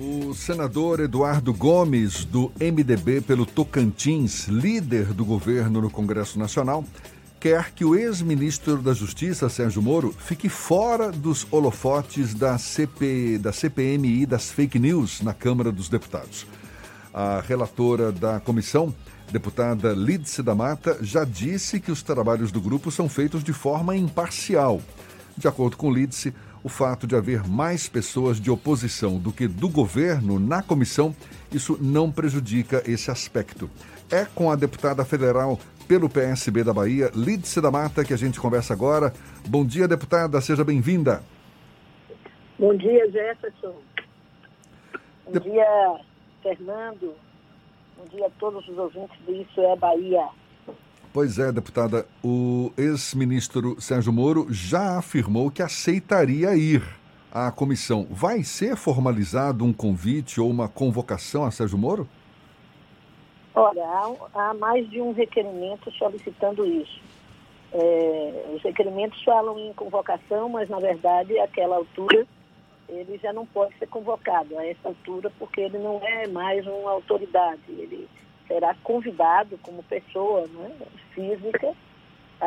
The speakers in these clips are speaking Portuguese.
O senador Eduardo Gomes, do MDB pelo Tocantins, líder do governo no Congresso Nacional, quer que o ex-ministro da Justiça, Sérgio Moro, fique fora dos holofotes da, CP, da CPMI das fake news na Câmara dos Deputados. A relatora da comissão, deputada Lídice da Mata, já disse que os trabalhos do grupo são feitos de forma imparcial. De acordo com Lídice, o fato de haver mais pessoas de oposição do que do governo na comissão, isso não prejudica esse aspecto. É com a deputada federal pelo PSB da Bahia, Lídice da Mata, que a gente conversa agora. Bom dia, deputada, seja bem-vinda. Bom dia, Jefferson. Bom de... dia, Fernando. Bom dia a todos os ouvintes do Isso é Bahia. Pois é, deputada, o ex-ministro Sérgio Moro já afirmou que aceitaria ir à comissão. Vai ser formalizado um convite ou uma convocação a Sérgio Moro? Olha, há, há mais de um requerimento solicitando isso. É, os requerimentos falam em convocação, mas na verdade, àquela altura, ele já não pode ser convocado a essa altura, porque ele não é mais uma autoridade. Ele será convidado como pessoa né, física a,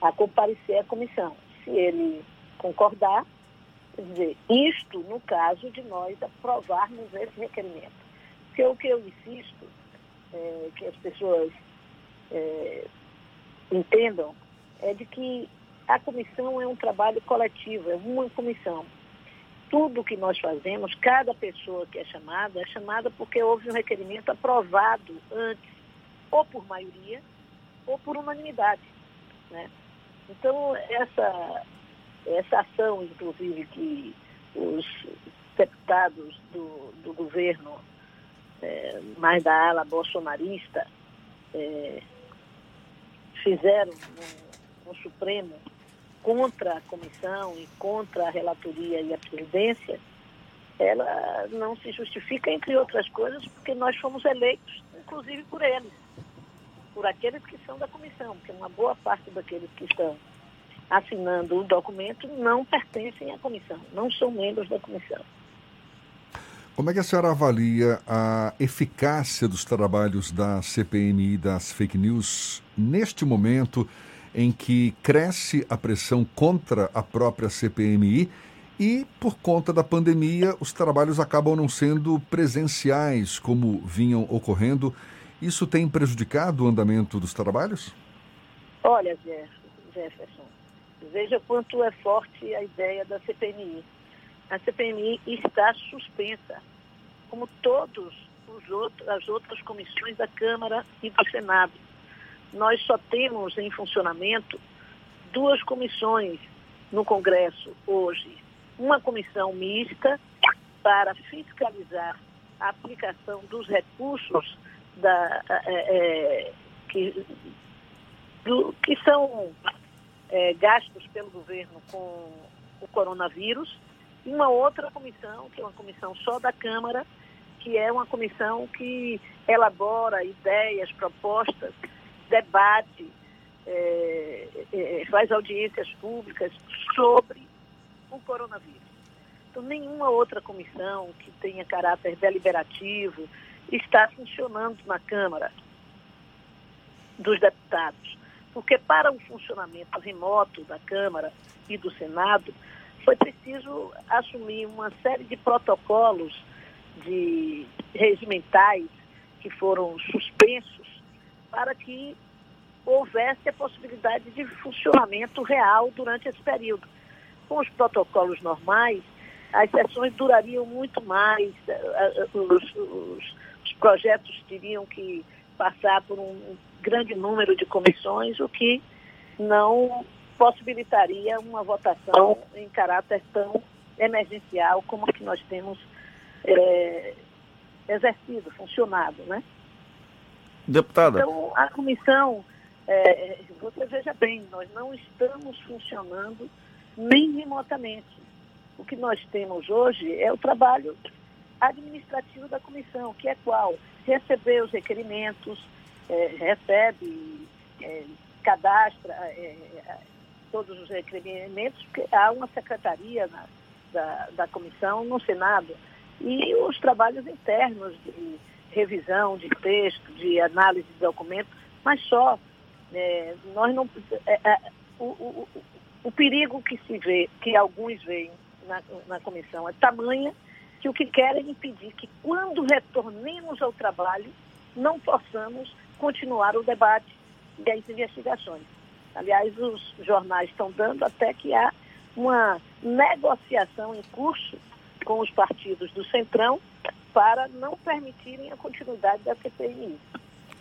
a, a comparecer à comissão. Se ele concordar, quer dizer, isto no caso de nós aprovarmos esse requerimento. Porque o que eu insisto é, que as pessoas é, entendam é de que a comissão é um trabalho coletivo, é uma comissão tudo que nós fazemos, cada pessoa que é chamada, é chamada porque houve um requerimento aprovado antes, ou por maioria, ou por unanimidade. Né? Então, essa, essa ação, inclusive, que os deputados do, do governo, é, mais da ala bolsonarista, é, fizeram no, no Supremo contra a comissão e contra a relatoria e a presidência, ela não se justifica, entre outras coisas, porque nós fomos eleitos, inclusive por eles, por aqueles que são da comissão, porque uma boa parte daqueles que estão assinando o documento não pertencem à comissão, não são membros da comissão. Como é que a senhora avalia a eficácia dos trabalhos da CPMI das fake news neste momento? Em que cresce a pressão contra a própria CPMI e, por conta da pandemia, os trabalhos acabam não sendo presenciais como vinham ocorrendo. Isso tem prejudicado o andamento dos trabalhos? Olha, Jefferson, veja quanto é forte a ideia da CPMI. A CPMI está suspensa, como todos os outros, as outras comissões da Câmara e do Senado nós só temos em funcionamento duas comissões no Congresso hoje. Uma comissão mista para fiscalizar a aplicação dos recursos da, é, que, do, que são é, gastos pelo governo com o coronavírus, e uma outra comissão, que é uma comissão só da Câmara, que é uma comissão que elabora ideias, propostas debate, é, é, faz audiências públicas sobre o coronavírus. Então, nenhuma outra comissão que tenha caráter deliberativo está funcionando na Câmara dos Deputados. Porque para o funcionamento remoto da Câmara e do Senado, foi preciso assumir uma série de protocolos de regimentais que foram suspensos para que houvesse a possibilidade de funcionamento real durante esse período. Com os protocolos normais, as sessões durariam muito mais, eh, eh, os, os, os projetos teriam que passar por um grande número de comissões, o que não possibilitaria uma votação em caráter tão emergencial como a que nós temos é, exercido, funcionado, né? Deputada. Então, a comissão, é, você veja bem, nós não estamos funcionando nem remotamente. O que nós temos hoje é o trabalho administrativo da comissão, que é qual? Receber os requerimentos, é, recebe, é, cadastra é, todos os requerimentos, há uma secretaria na, da, da comissão no Senado e os trabalhos internos de revisão de texto, de análise de documentos, mas só. É, nós não, é, é, o, o, o, perigo que se vê, que alguns veem na, na comissão é tamanha que o que querem impedir que quando retornemos ao trabalho não possamos continuar o debate e as investigações. Aliás, os jornais estão dando até que há uma negociação em curso com os partidos do Centrão para não permitirem a continuidade da CPMI.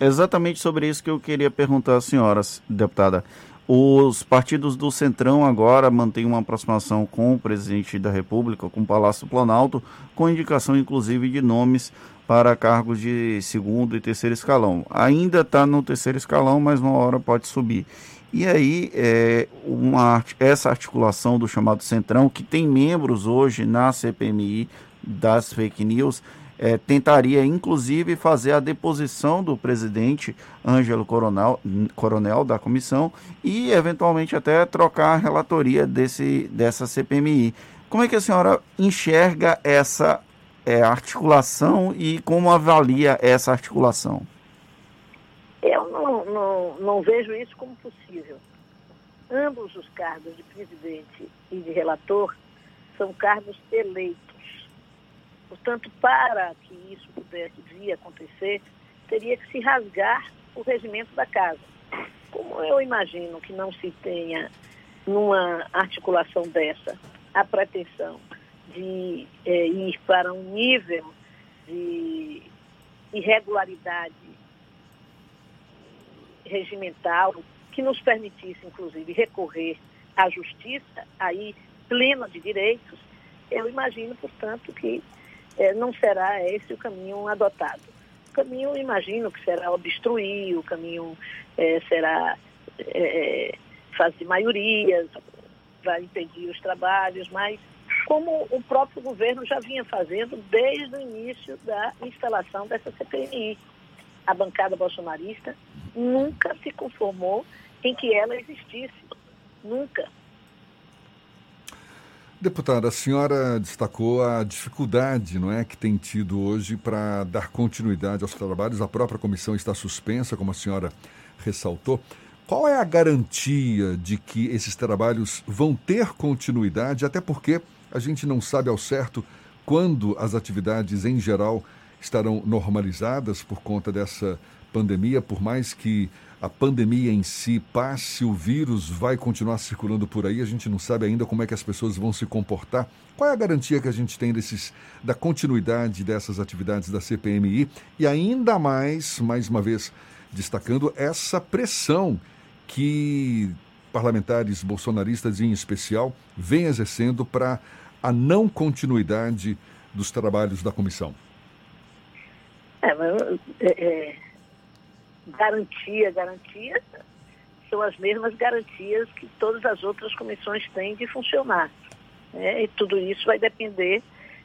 Exatamente sobre isso que eu queria perguntar às senhoras, deputada. Os partidos do Centrão agora mantêm uma aproximação com o presidente da República, com o Palácio Planalto, com indicação inclusive de nomes para cargos de segundo e terceiro escalão. Ainda está no terceiro escalão, mas uma hora pode subir. E aí, é, uma, essa articulação do chamado Centrão, que tem membros hoje na CPMI das fake news, é, tentaria inclusive fazer a deposição do presidente Ângelo Coronel, Coronel da comissão e eventualmente até trocar a relatoria desse, dessa CPMI. Como é que a senhora enxerga essa é, articulação e como avalia essa articulação? Eu não, não, não vejo isso como possível. Ambos os cargos de presidente e de relator são cargos eleitos. Portanto, para que isso pudesse vir acontecer, teria que se rasgar o regimento da casa. Como eu imagino que não se tenha, numa articulação dessa, a pretensão de é, ir para um nível de irregularidade regimental que nos permitisse, inclusive, recorrer à justiça, aí plena de direitos, eu imagino, portanto, que é, não será esse o caminho adotado. O caminho, imagino, que será obstruir, o caminho é, será é, fazer maiorias, vai impedir os trabalhos, mas como o próprio governo já vinha fazendo desde o início da instalação dessa CPMI. A bancada bolsonarista nunca se conformou em que ela existisse. Nunca. Deputada, a senhora destacou a dificuldade não é, que tem tido hoje para dar continuidade aos trabalhos. A própria comissão está suspensa, como a senhora ressaltou. Qual é a garantia de que esses trabalhos vão ter continuidade? Até porque a gente não sabe ao certo quando as atividades em geral estarão normalizadas por conta dessa pandemia, por mais que a pandemia em si passe, o vírus vai continuar circulando por aí, a gente não sabe ainda como é que as pessoas vão se comportar. Qual é a garantia que a gente tem desses, da continuidade dessas atividades da CPMI? E ainda mais, mais uma vez, destacando essa pressão que parlamentares bolsonaristas em especial vêm exercendo para a não continuidade dos trabalhos da comissão? É, mas, é, é, garantia, garantia são as mesmas garantias que todas as outras comissões têm de funcionar. Né? E tudo isso vai depender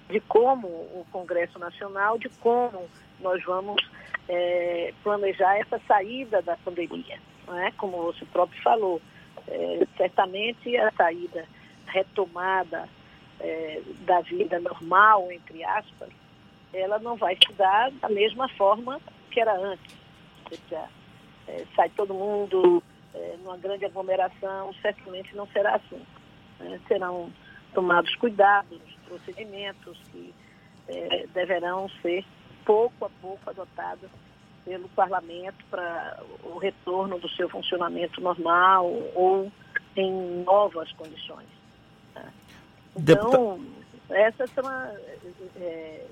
de como o Congresso Nacional, de como nós vamos é, planejar essa saída da pandemia. Não é? Como você próprio falou, é, certamente a saída retomada é, da vida normal, entre aspas, ela não vai se dar da mesma forma que era antes. Seja, é, sai todo mundo é, numa grande aglomeração, certamente não será assim. Né? Serão tomados cuidados, procedimentos que é, deverão ser pouco a pouco adotados pelo parlamento para o retorno do seu funcionamento normal ou em novas condições. Então, essas são a, é,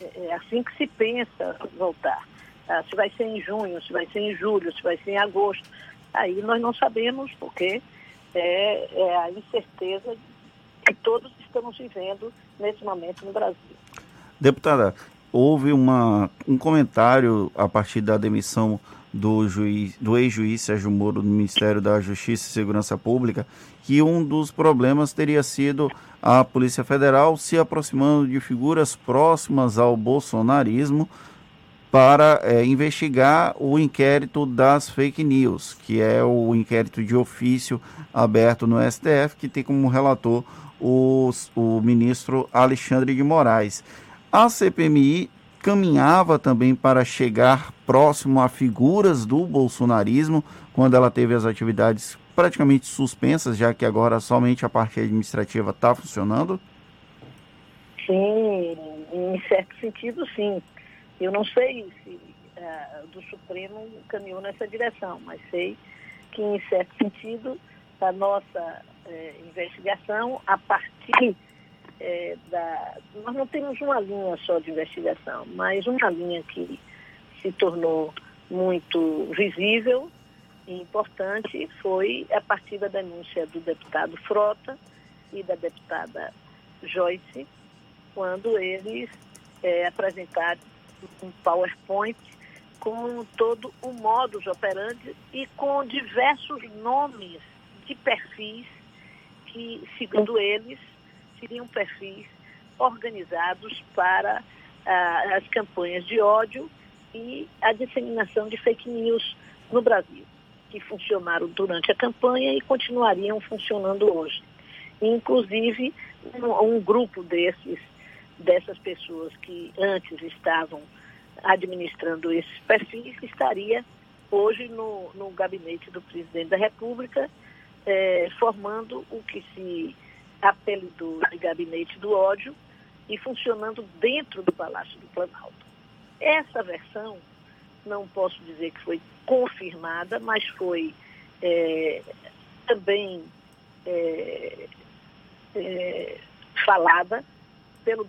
é, é, assim que se pensa voltar. Ah, se vai ser em junho, se vai ser em julho, se vai ser em agosto. Aí nós não sabemos, porque é, é a incerteza que todos estamos vivendo nesse momento no Brasil. Deputada, houve uma, um comentário a partir da demissão do, juiz, do ex-juiz Sérgio Moro do Ministério da Justiça e Segurança Pública que um dos problemas teria sido a Polícia Federal se aproximando de figuras próximas ao bolsonarismo para é, investigar o inquérito das fake news, que é o inquérito de ofício aberto no STF, que tem como relator o, o ministro Alexandre de Moraes. A CPMI caminhava também para chegar próximo a figuras do bolsonarismo, quando ela teve as atividades praticamente suspensas, já que agora somente a parte administrativa está funcionando? Sim, em certo sentido, sim. Eu não sei se uh, do Supremo caminhou nessa direção, mas sei que, em certo sentido, a nossa uh, investigação, a partir uh, da. Nós não temos uma linha só de investigação, mas uma linha que se tornou muito visível e importante foi a partir da denúncia do deputado Frota e da deputada Joyce, quando eles é, apresentaram um PowerPoint com todo o modus operandi e com diversos nomes de perfis que, segundo eles, seriam perfis organizados para ah, as campanhas de ódio e a disseminação de fake news no Brasil, que funcionaram durante a campanha e continuariam funcionando hoje. Inclusive, um, um grupo desses dessas pessoas que antes estavam administrando esses perfis estaria hoje no, no gabinete do presidente da República, eh, formando o que se apelidou de gabinete do ódio e funcionando dentro do Palácio do Planalto. Essa versão, não posso dizer que foi confirmada, mas foi é, também é, falada pelo,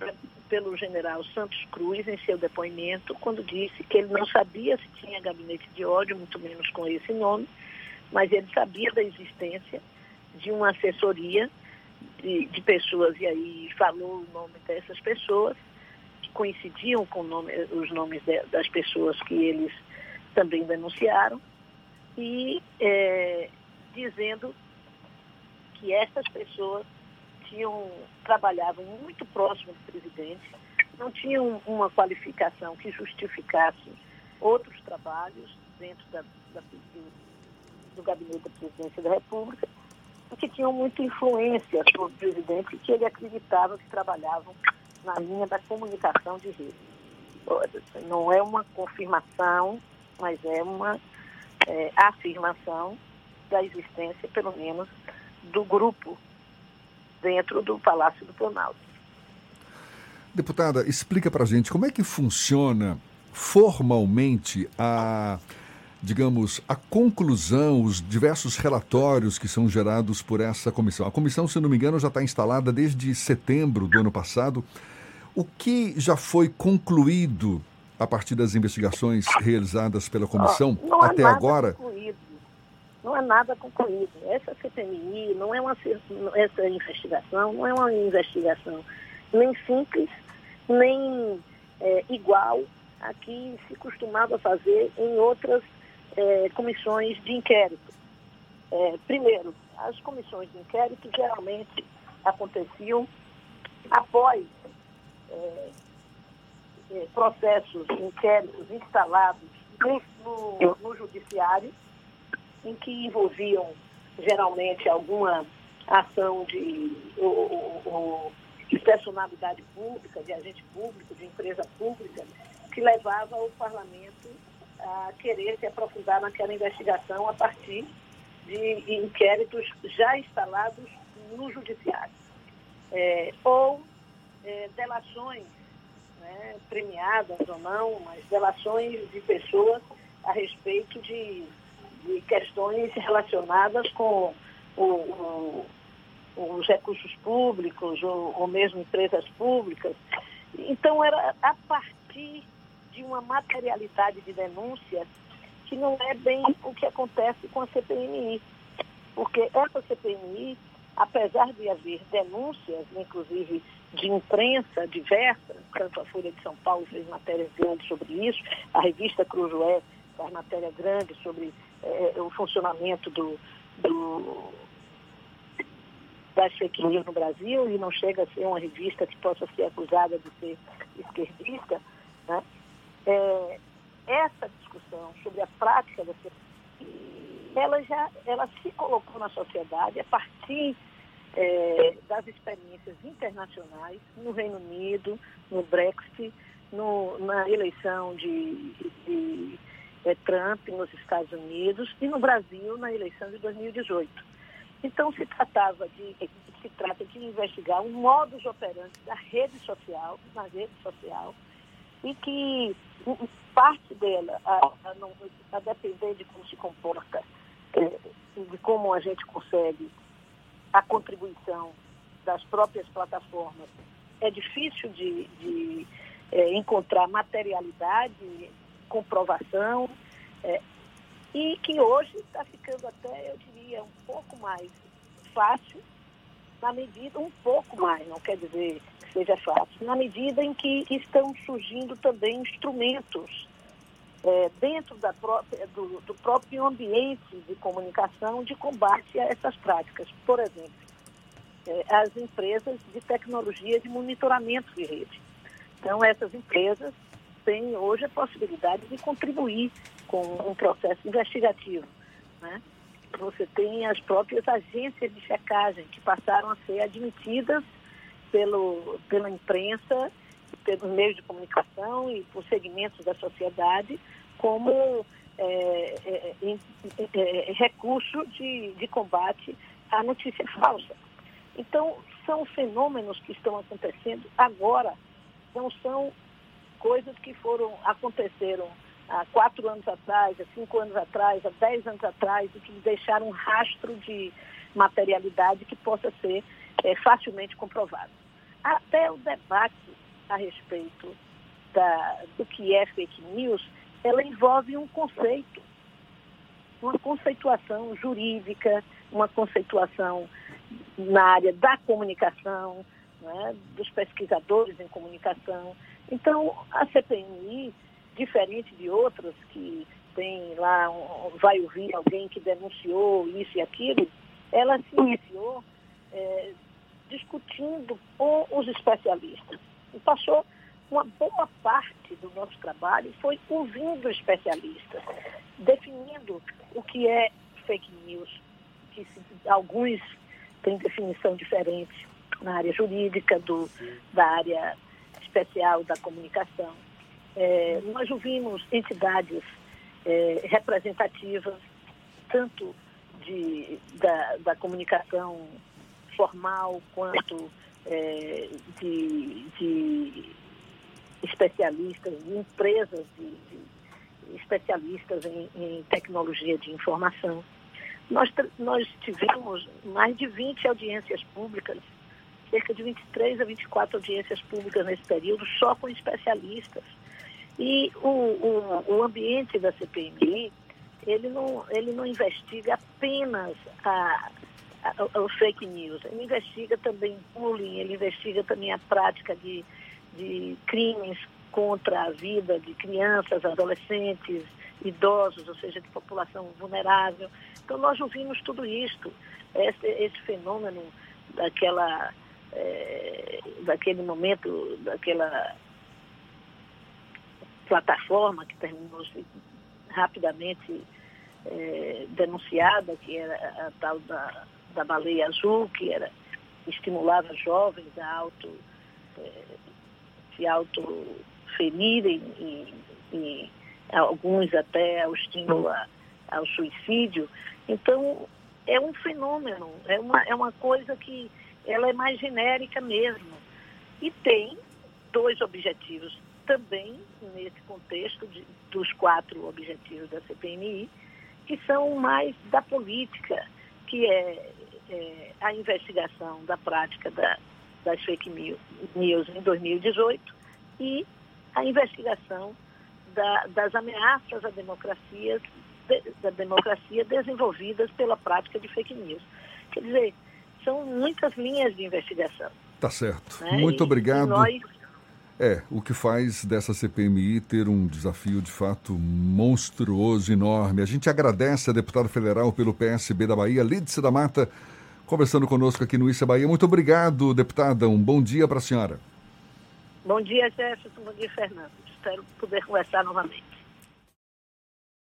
pelo general Santos Cruz em seu depoimento, quando disse que ele não sabia se tinha gabinete de ódio, muito menos com esse nome, mas ele sabia da existência de uma assessoria de, de pessoas, e aí falou o nome dessas pessoas, que coincidiam com nome, os nomes de, das pessoas que eles também denunciaram, e é, dizendo que essas pessoas tinham, trabalhavam muito próximo do presidente, não tinham uma qualificação que justificasse outros trabalhos dentro da, da, do, do gabinete da presidência da República, que tinham muita influência sobre o presidente que ele acreditava que trabalhavam na linha da comunicação de rede. Não é uma confirmação, mas é uma é, afirmação da existência, pelo menos, do grupo dentro do Palácio do Planalto. Deputada, explica para a gente como é que funciona formalmente a, digamos, a conclusão, os diversos relatórios que são gerados por essa comissão. A comissão, se não me engano, já está instalada desde setembro do ano passado. O que já foi concluído a partir das investigações realizadas pela comissão oh, até agora? Não é nada concluído. Essa CPMI não é uma essa investigação, não é uma investigação nem simples, nem é, igual a que se costumava fazer em outras é, comissões de inquérito. É, primeiro, as comissões de inquérito geralmente aconteciam após é, é, processos, inquéritos instalados no, no, no judiciário em que envolviam geralmente alguma ação de, ou, ou, de personalidade pública, de agente público, de empresa pública, que levava o parlamento a querer se aprofundar naquela investigação a partir de inquéritos já instalados no judiciário. É, ou é, delações, né, premiadas ou não, mas delações de pessoas a respeito de de questões relacionadas com o, o, os recursos públicos ou, ou mesmo empresas públicas. Então, era a partir de uma materialidade de denúncias que não é bem o que acontece com a CPMI. Porque essa CPMI, apesar de haver denúncias, inclusive de imprensa diversa, tanto a Folha de São Paulo fez matérias grandes sobre isso, a revista Cruzoé faz matéria grande sobre é, o funcionamento do, do, das fake news no Brasil e não chega a ser uma revista que possa ser acusada de ser esquerdista, né? É, essa discussão sobre a prática da ela já ela se colocou na sociedade a partir é, das experiências internacionais no Reino Unido, no Brexit, no, na eleição de, de é, Trump nos Estados Unidos e no Brasil na eleição de 2018. Então se tratava de se trata de investigar um modus operandi da rede social, na rede social, e que parte dela, a, a, não, a depender de como se comporta, é, de como a gente consegue a contribuição das próprias plataformas, é difícil de, de é, encontrar materialidade, comprovação, é, e que hoje está ficando até, eu diria, um pouco mais fácil, na medida, um pouco mais, não quer dizer que seja fácil, na medida em que estão surgindo também instrumentos é, dentro da própria, do, do próprio ambiente de comunicação de combate a essas práticas. Por exemplo, é, as empresas de tecnologia de monitoramento de rede. Então, essas empresas têm hoje a possibilidade de contribuir com um processo investigativo. Né? Você tem as próprias agências de checagem que passaram a ser admitidas pelo, pela imprensa, pelos meios de comunicação e por segmentos da sociedade como é, é, é, recurso de, de combate à notícia falsa. Então, são fenômenos que estão acontecendo agora, não são coisas que foram aconteceram há quatro anos atrás, há cinco anos atrás, há dez anos atrás, e que deixaram um rastro de materialidade que possa ser é, facilmente comprovado. Até o debate a respeito da, do que é fake news, ela envolve um conceito, uma conceituação jurídica, uma conceituação na área da comunicação, né, dos pesquisadores em comunicação. Então, a CPMI, diferente de outras que tem lá, um, vai ouvir alguém que denunciou isso e aquilo, ela se iniciou é, discutindo com os especialistas. E passou uma boa parte do nosso trabalho foi ouvindo especialistas, definindo o que é fake news, que se, alguns têm definição diferente na área jurídica, do, da área especial da comunicação. É, nós ouvimos entidades é, representativas, tanto de, da, da comunicação formal quanto é, de, de especialistas, empresas de, de especialistas em, em, tecnologia de informação. Nós, nós tivemos mais de 20 audiências públicas, cerca de 23 a 24 audiências públicas nesse período, só com especialistas. E o, o, o ambiente da CPMI, ele não, ele não investiga apenas a, a, o fake news, ele investiga também bullying, ele investiga também a prática de de crimes contra a vida de crianças, adolescentes, idosos, ou seja, de população vulnerável. Então, nós ouvimos tudo isto, esse, esse fenômeno daquela, é, daquele momento, daquela plataforma que terminou rapidamente é, denunciada, que era a tal da, da baleia azul, que era estimulava jovens a auto é, se autoferirem e, e alguns até ao estímulo ao suicídio. Então, é um fenômeno, é uma, é uma coisa que ela é mais genérica mesmo. E tem dois objetivos também nesse contexto de, dos quatro objetivos da CPMI, que são mais da política, que é, é a investigação da prática da das fake news em 2018 e a investigação da, das ameaças à democracia, de, da democracia desenvolvidas pela prática de fake news. Quer dizer, são muitas linhas de investigação. Tá certo. Né? Muito e, obrigado. E nós... É, o que faz dessa CPMI ter um desafio de fato monstruoso, enorme. A gente agradece a deputada federal pelo PSB da Bahia, Lídice da Mata, conversando conosco aqui no Issa Bahia. Muito obrigado, deputada. Um bom dia para a senhora. Bom dia, Jefferson. Bom dia, Fernando. Espero poder conversar novamente.